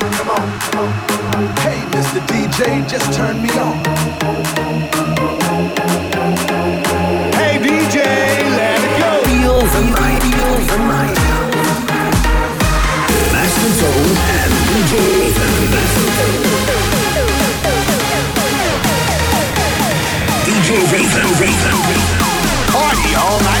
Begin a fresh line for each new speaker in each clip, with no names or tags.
Come on, come on. Hey, Mr. DJ,
just
turn me on. Hey, DJ,
let it go. Feel the
night. Master and DJ Raven. DJ Raven, Raven. Party all night.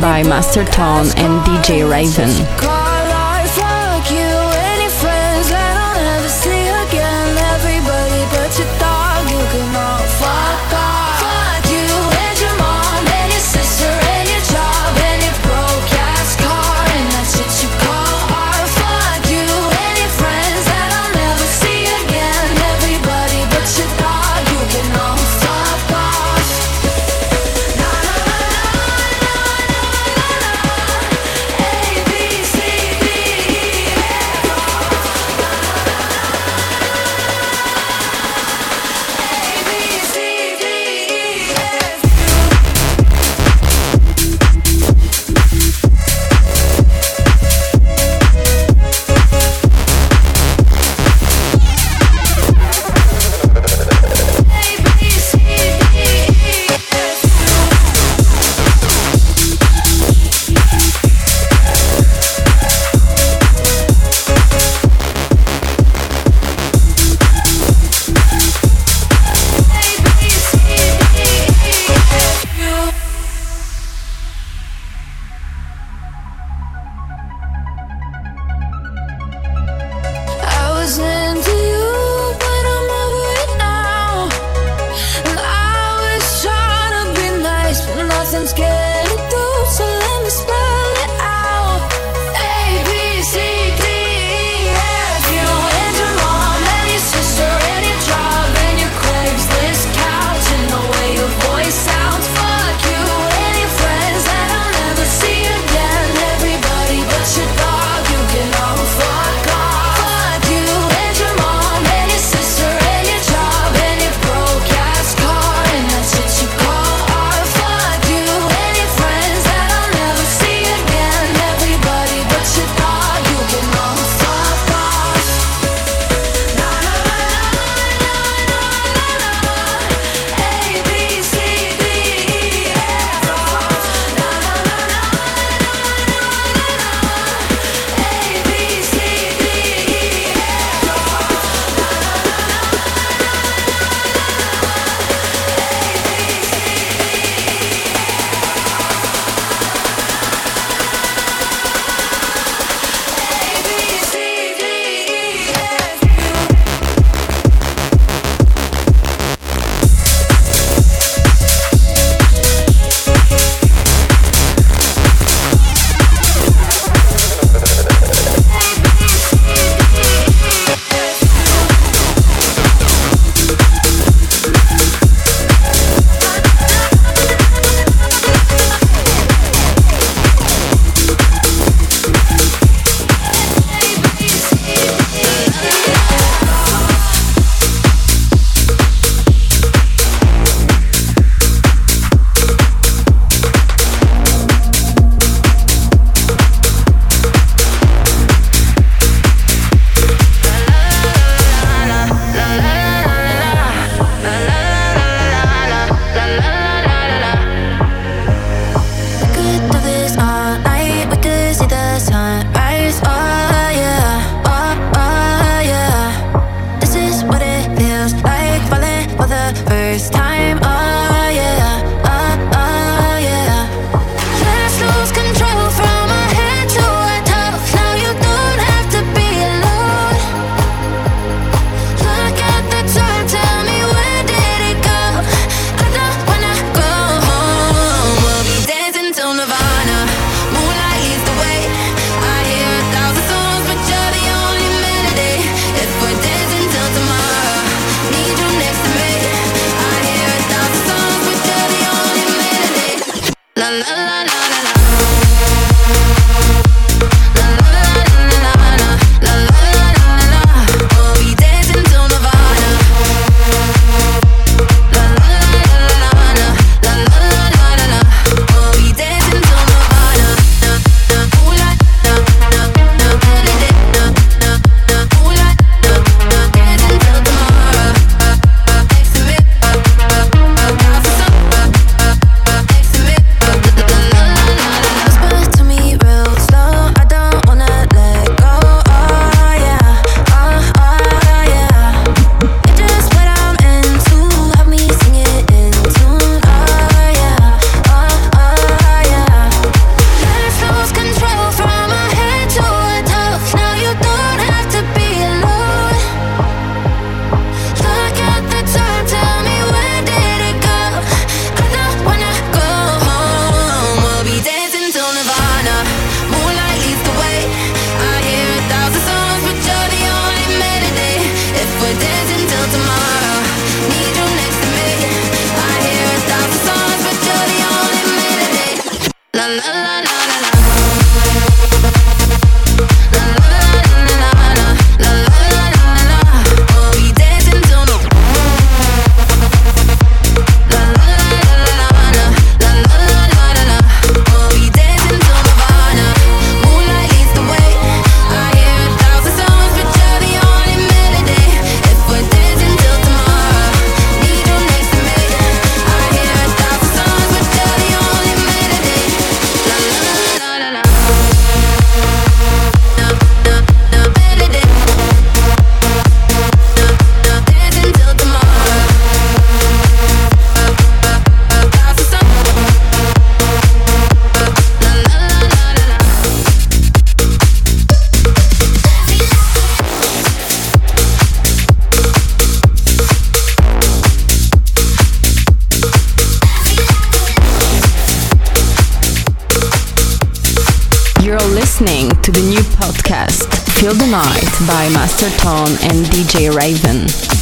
By Master Tone and DJ Raven. thousand by Master Tone and DJ Raven.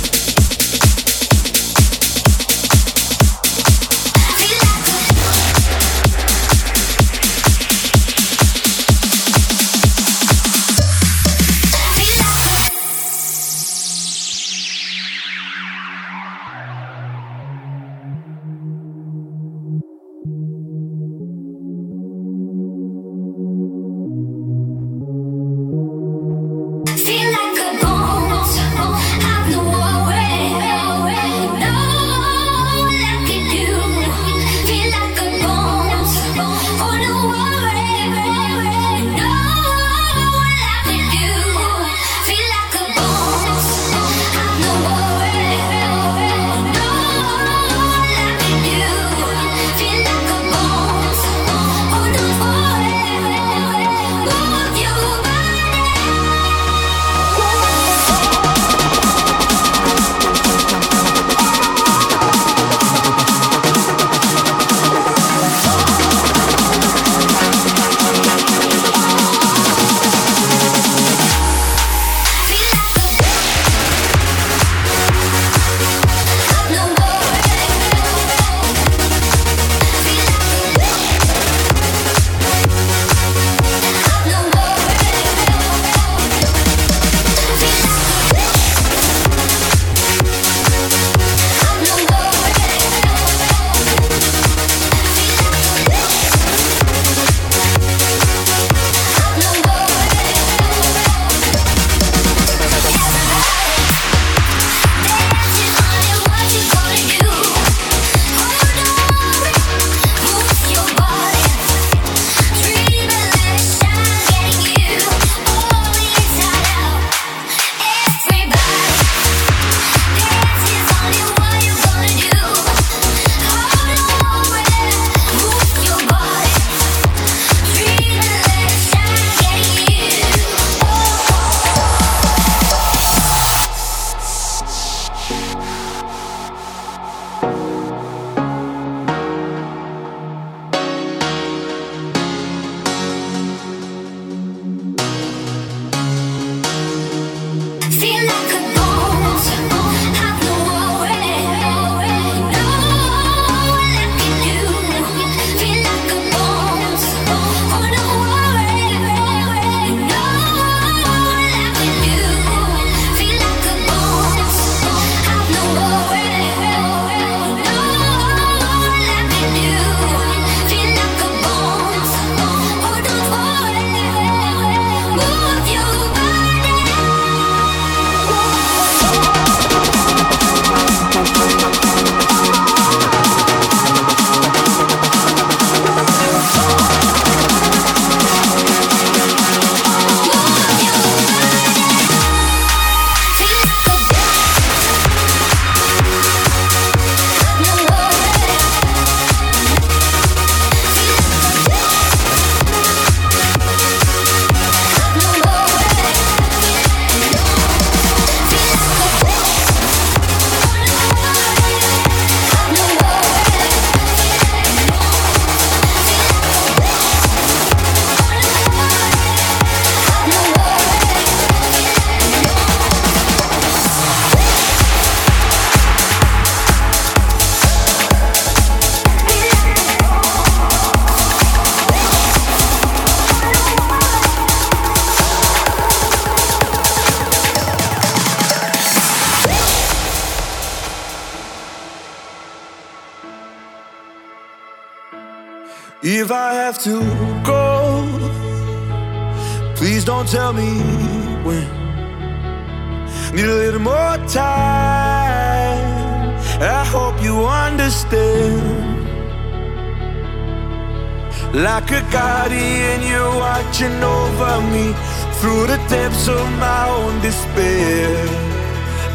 Depths of my own despair.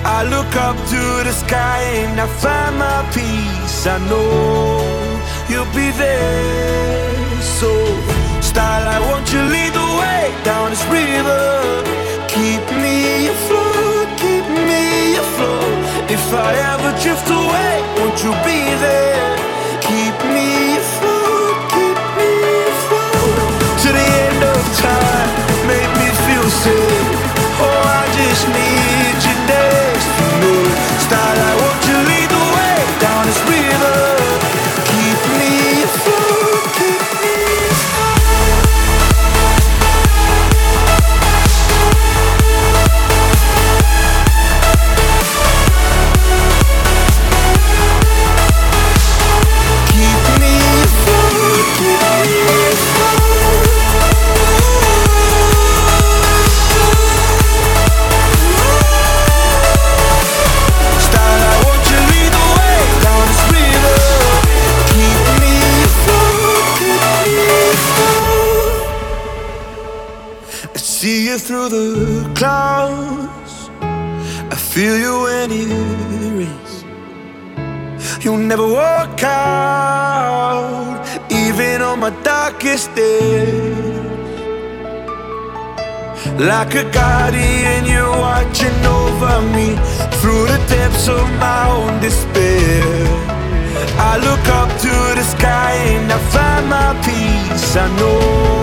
I look up to the sky and I find my peace. I know you'll be there. So, Starlight, won't you lead the way down this river? Keep me afloat, keep me afloat. If I ever drift away, won't you be there? Keep me Oh, I just feel you when it rains. You'll never walk out, even on my darkest days. Like a guardian, you're watching over me through the depths of my own despair. I look up to the sky and I find my peace. I know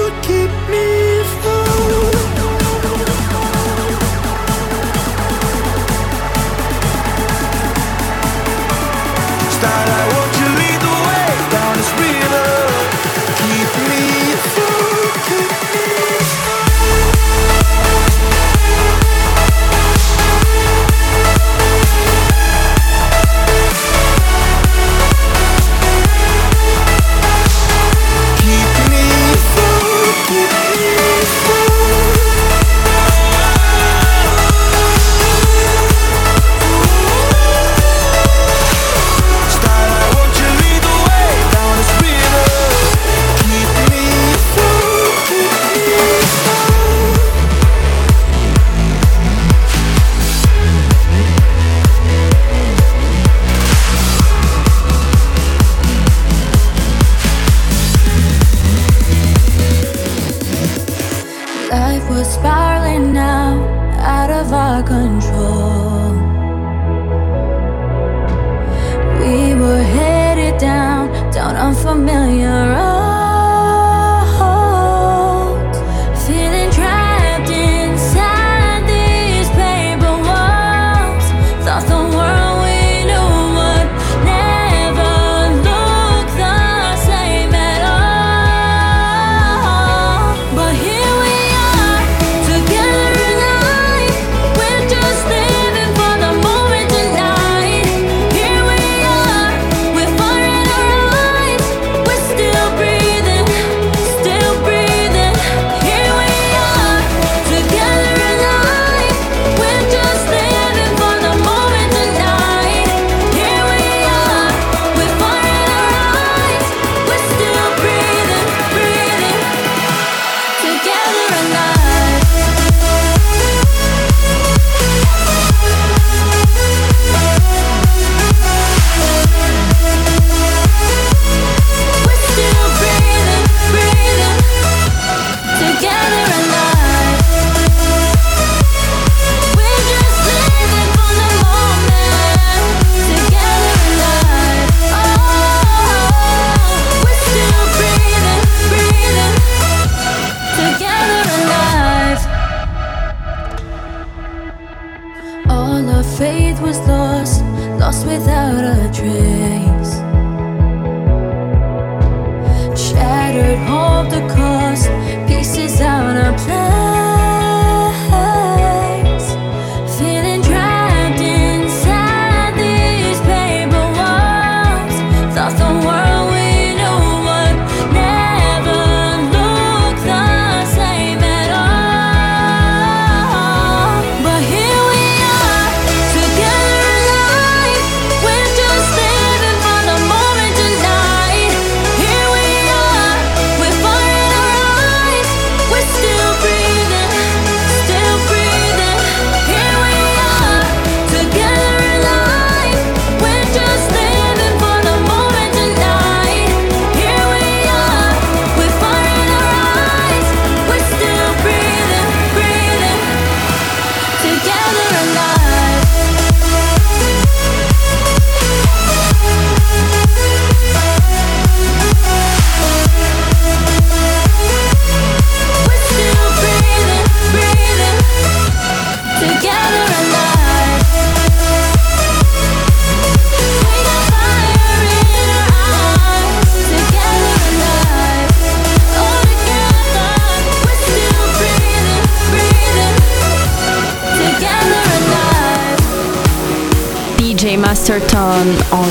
the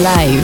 Live.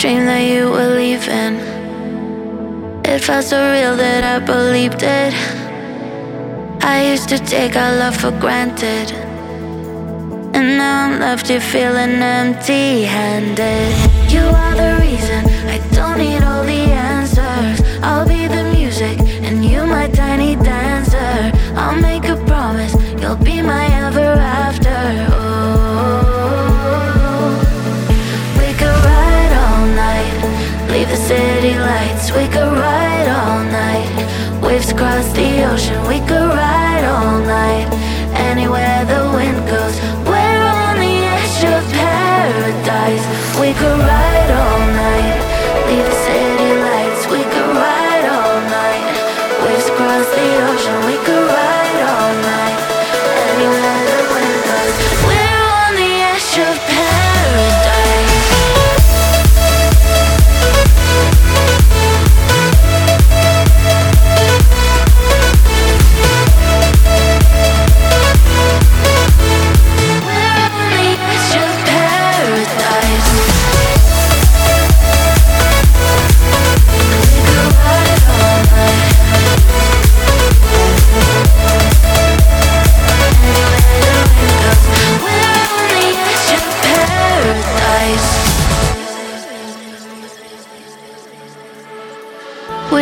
Dream that you were leaving. It felt so real that I believed it. I used to take our love for granted. And now I'm left here feeling empty handed. You are the reason I don't need all the answers. I'll be the music and you my tiny dancer. I'll make a promise, you'll be my city lights. We could ride all night, waves across the ocean. We could ride all night,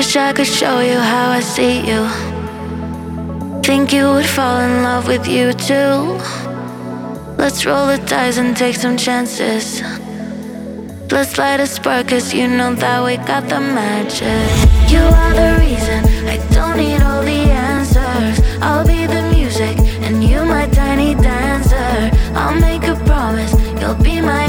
Wish I could show you how I see you. Think you would fall in love with you too. Let's roll the dice and take some chances. Let's light a spark, cause you know that we got the magic. You are the reason I don't need all the answers. I'll be the music, and you my tiny dancer. I'll make a promise, you'll be my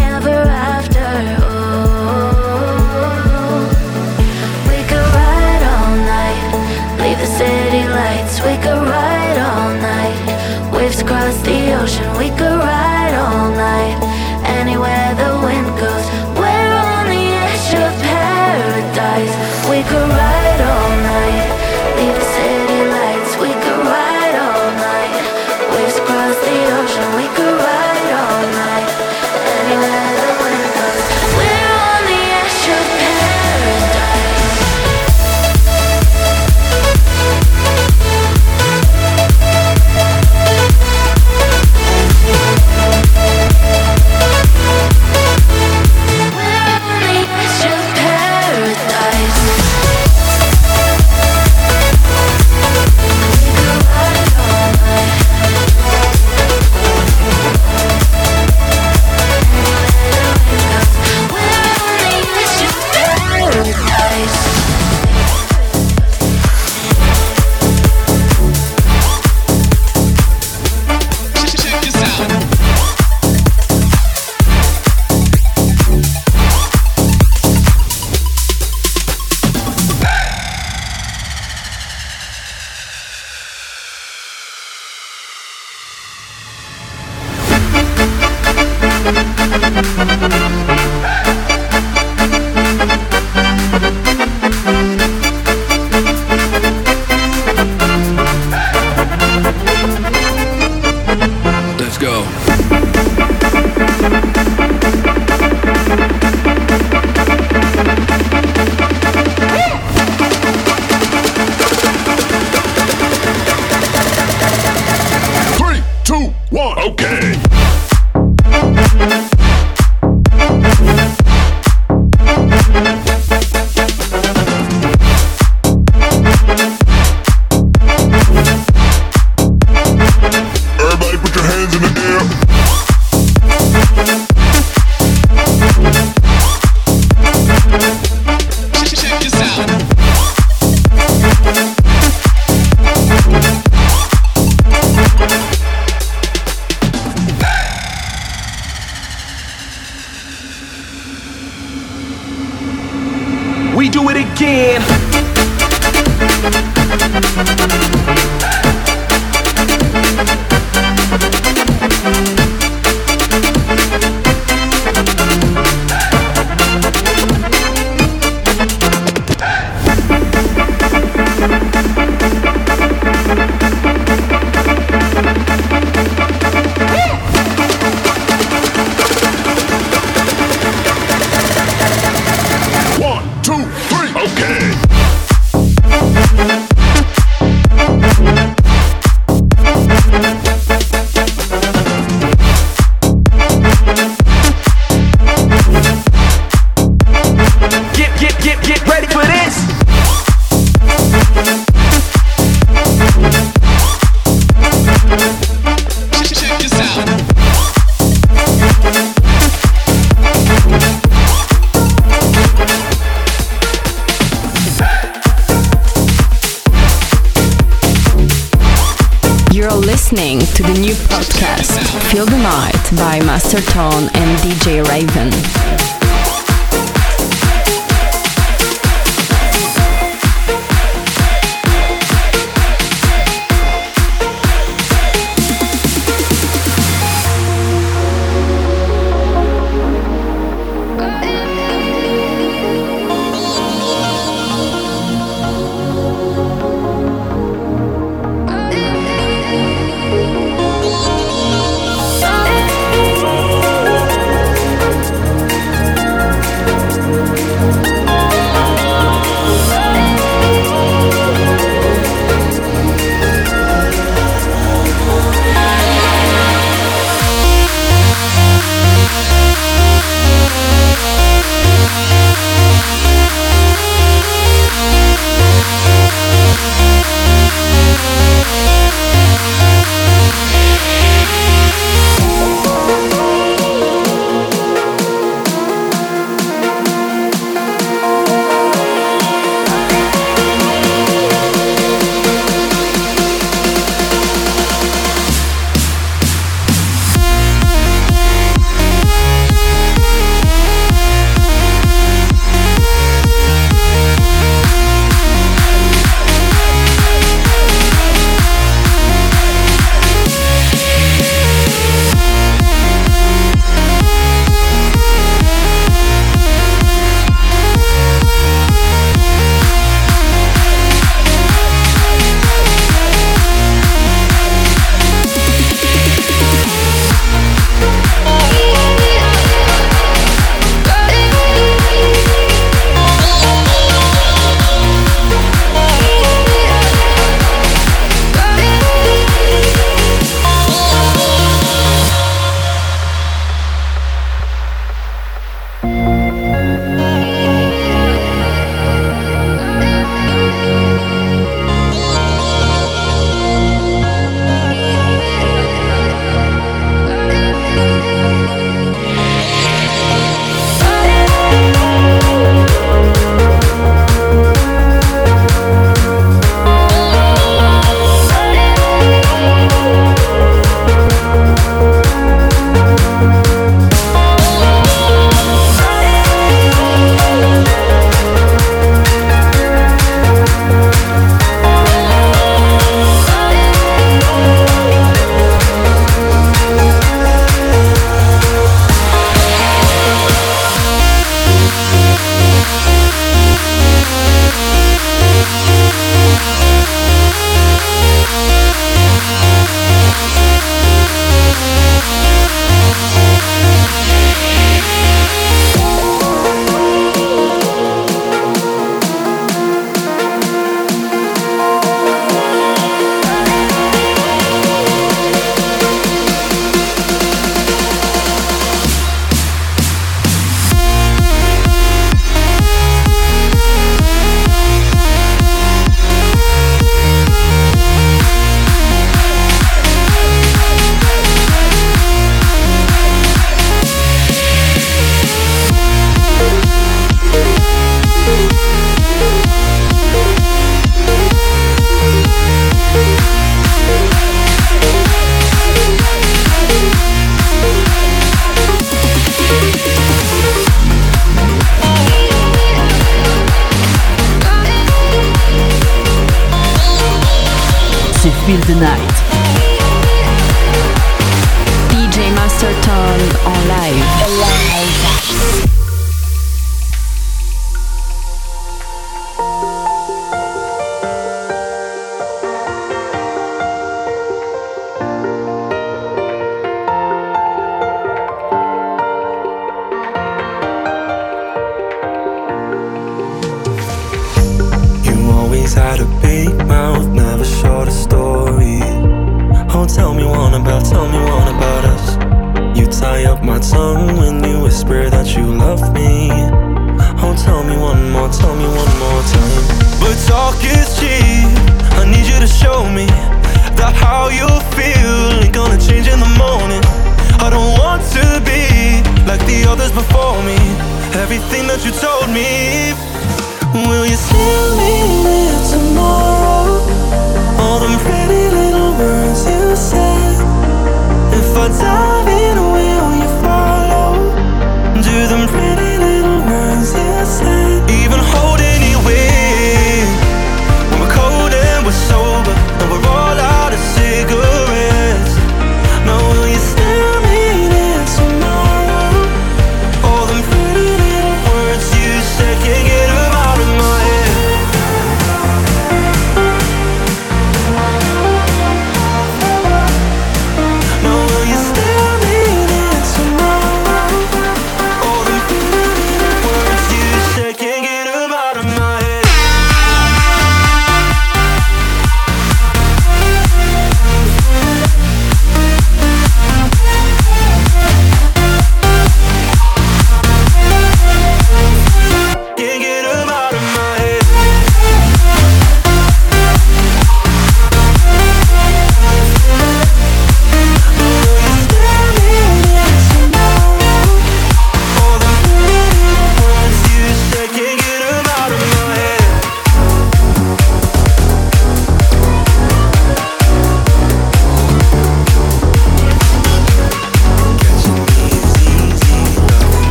tomorrow. All them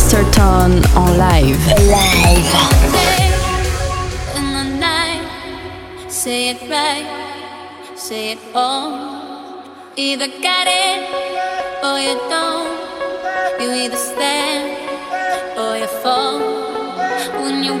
Masterton en live. Live. Say it right, say it all.
Either got it
or you don't. You
either stand or you fall. When you.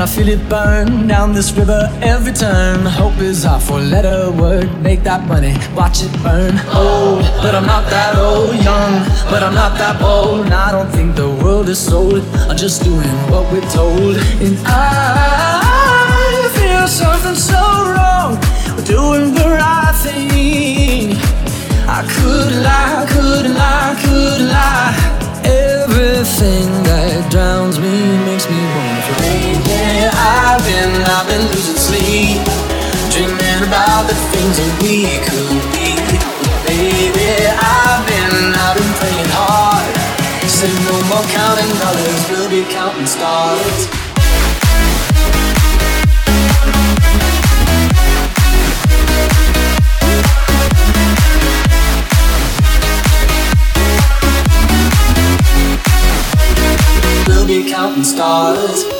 I feel it burn down this river every turn. Hope is our four-letter word. Make that money, watch it burn. Old, but I'm not that old. Young, but I'm not that bold. And I don't think the world is sold. I'm just doing what we're told. And I feel something so wrong. We're doing the right thing. I could lie, could lie, could lie. Everything. we could be. Baby, I've been hard. Said no more counting dollars, we'll be counting stars. We'll be counting stars.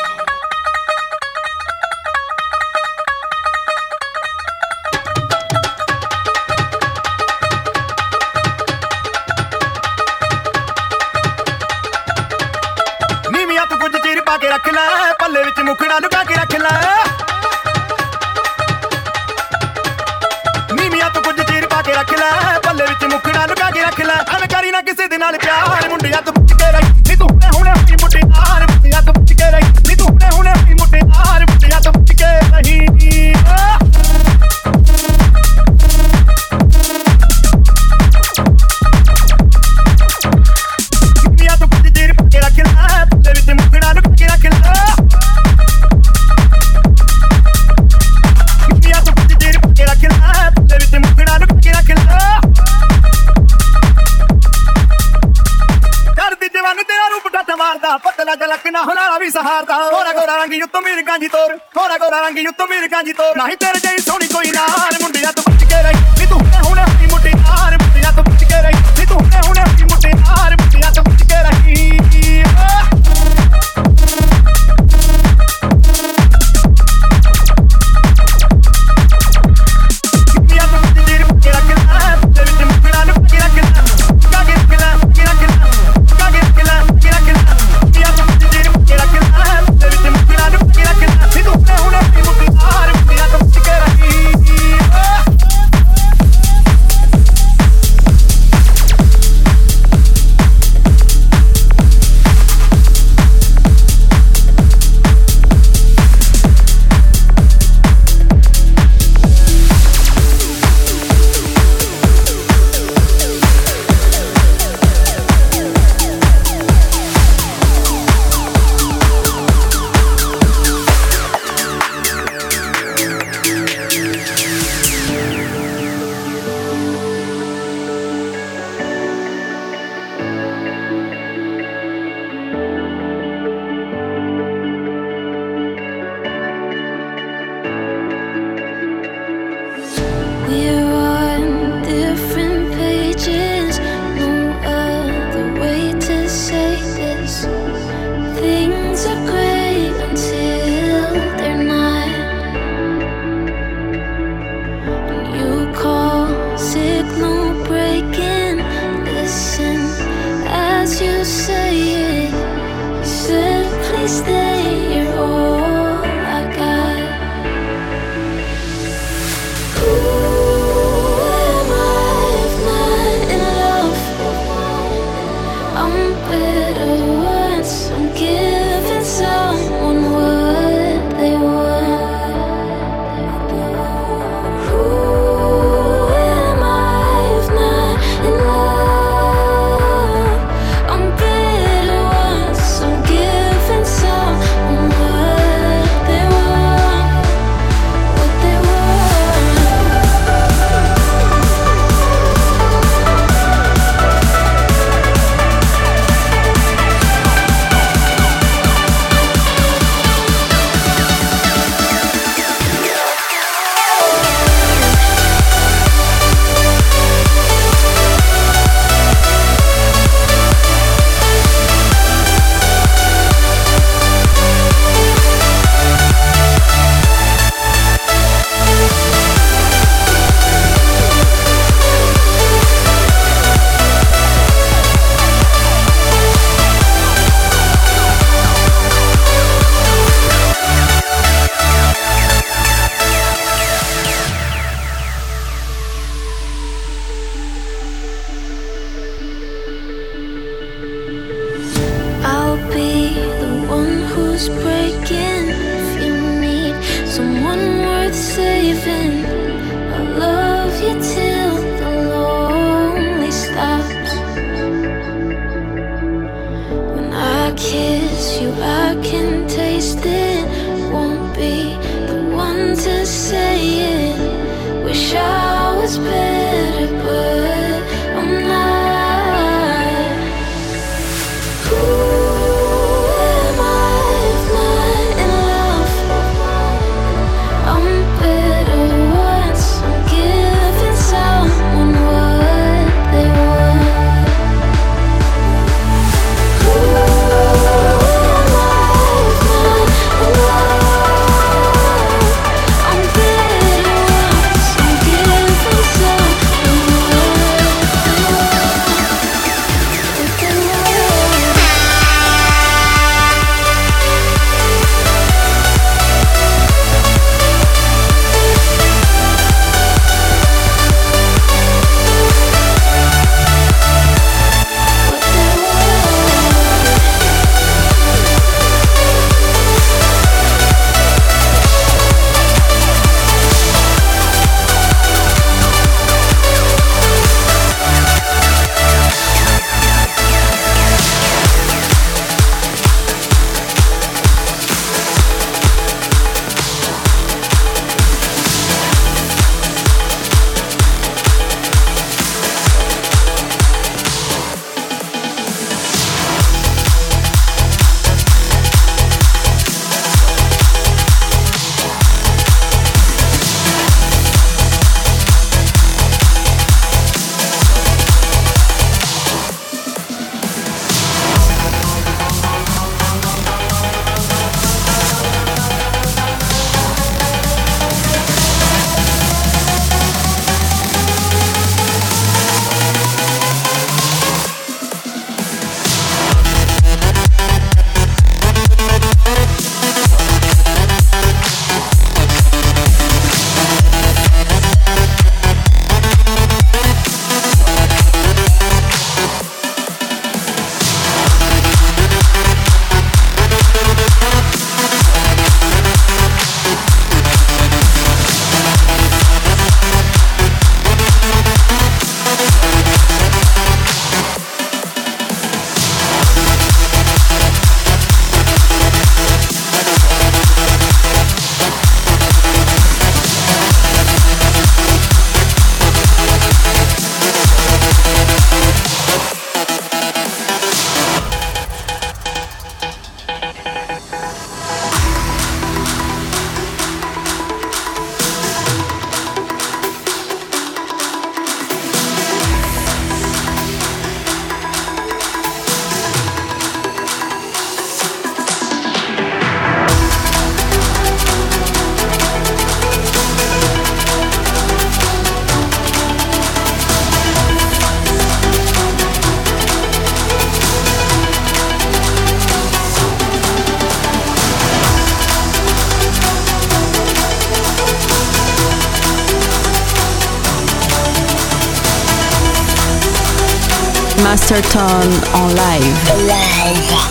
Turn en live.
live.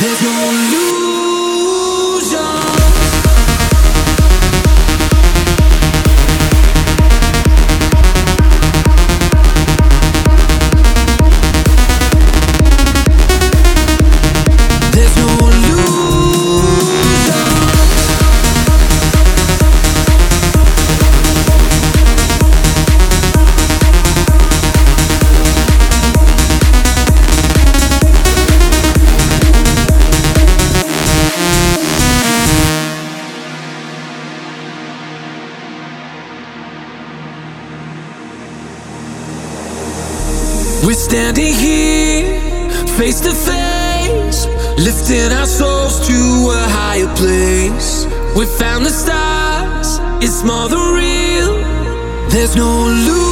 There's no found the stars, it's more than real. There's no illusion.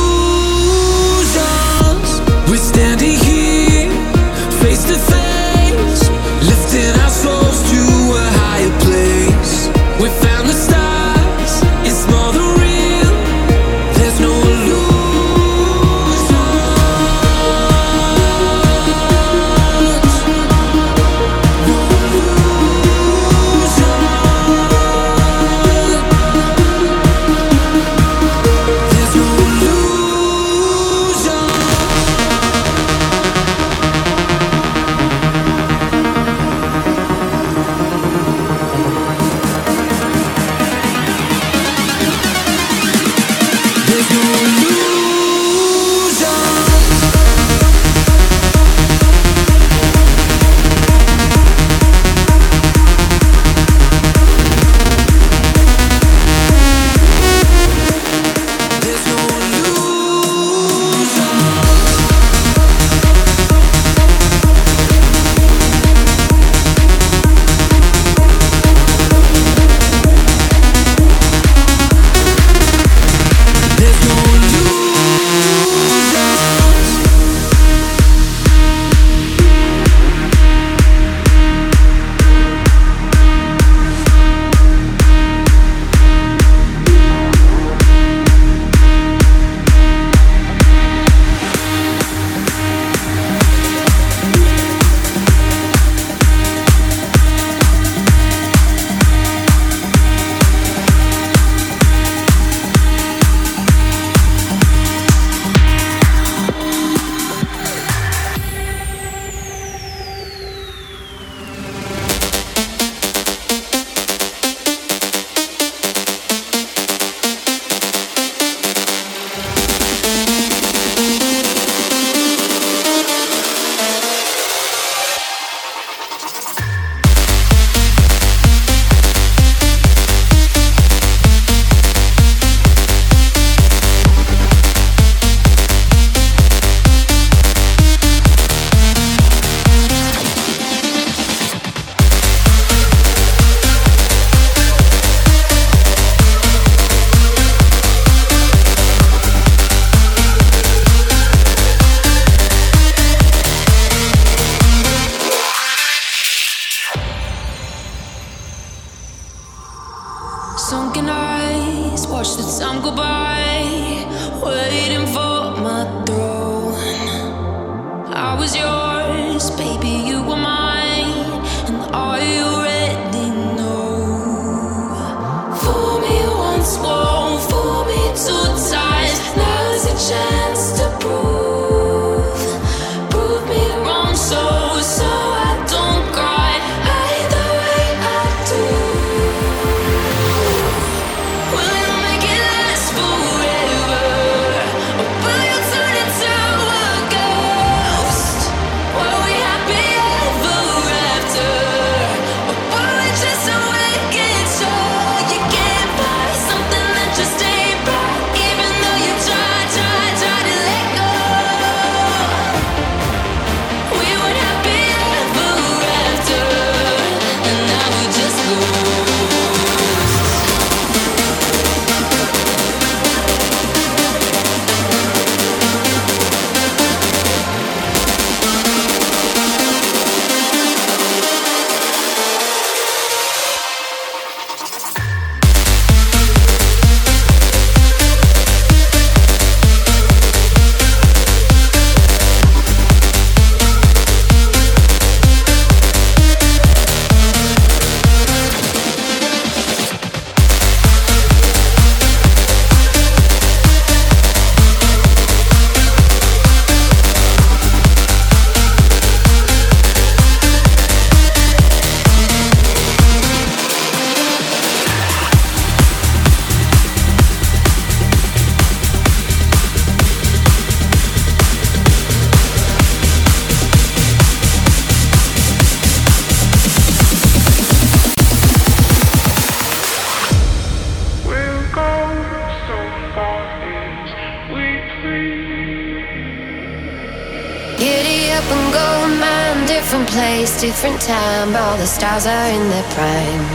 Different. All the stars are in their prime.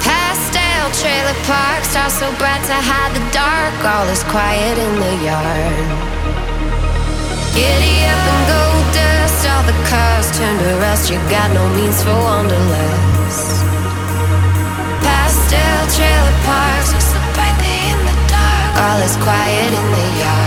Pastel trailer park, stars so bright to hide the dark. All is quiet in the yard. Giddy up and go, dust. All the cars turn to rust. You got no means for wanderlust. Pastel trailer parks, so bright they in the dark. All is quiet in the yard.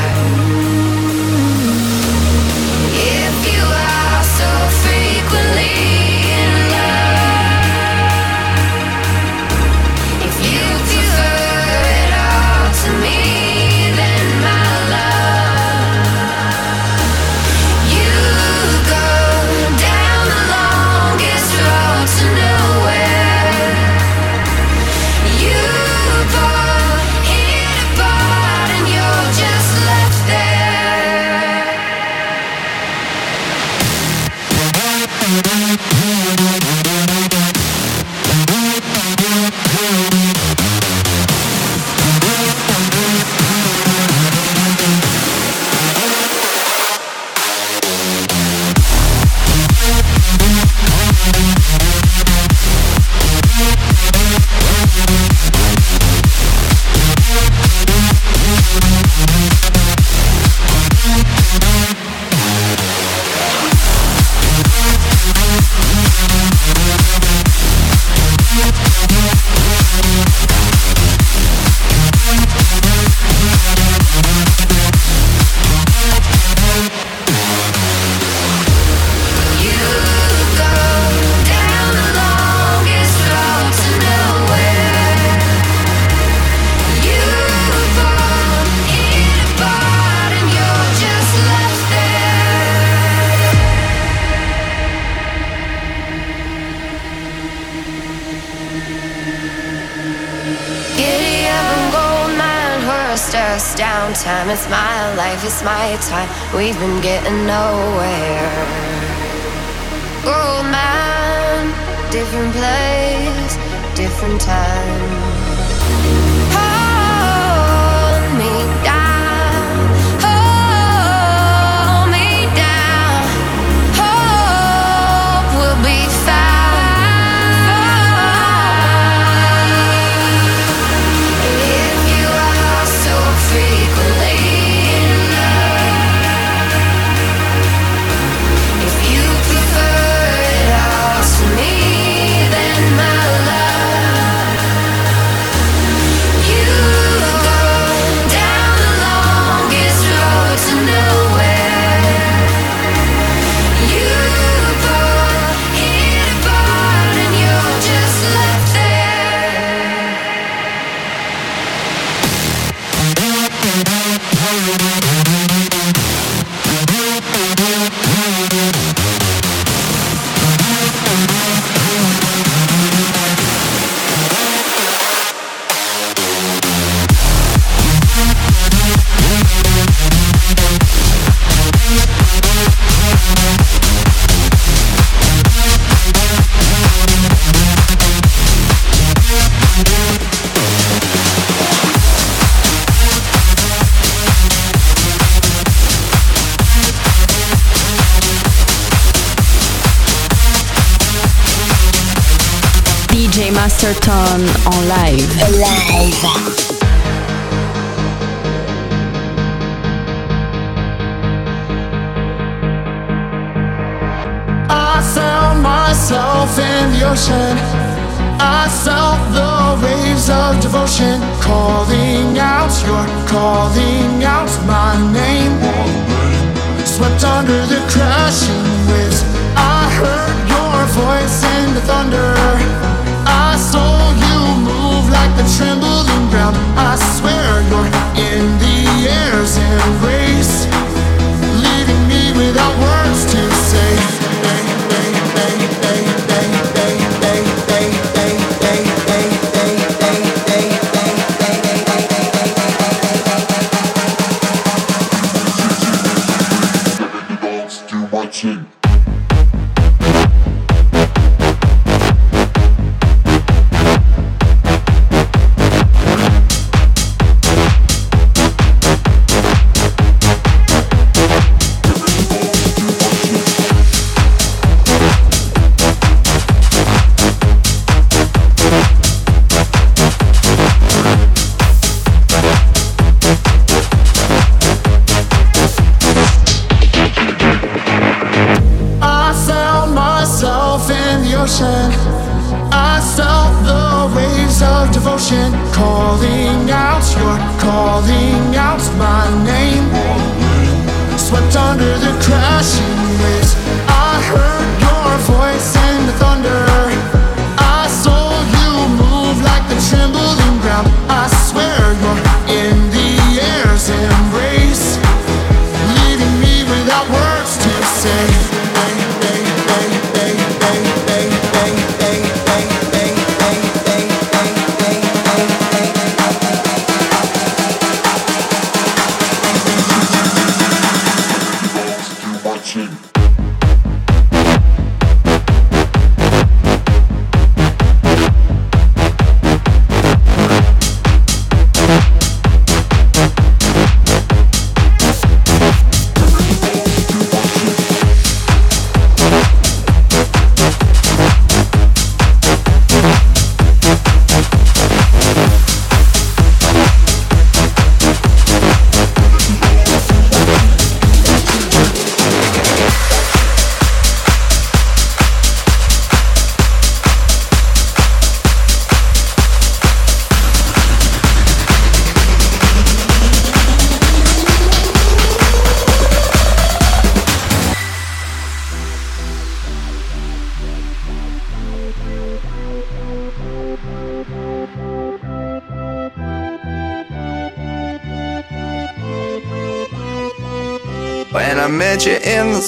Life, it's my time. We've been getting nowhere. Oh, Gold mine, different place, different time.
DJ Masterton en live.
Live.
I found myself in the ocean. I felt the waves of devotion calling out, you're calling out my name. Swept under the crashing waves. I heard your voice in the thunder. Saw you move like the trembling ground. I swear you're in the air's embrace, leaving me without words to say.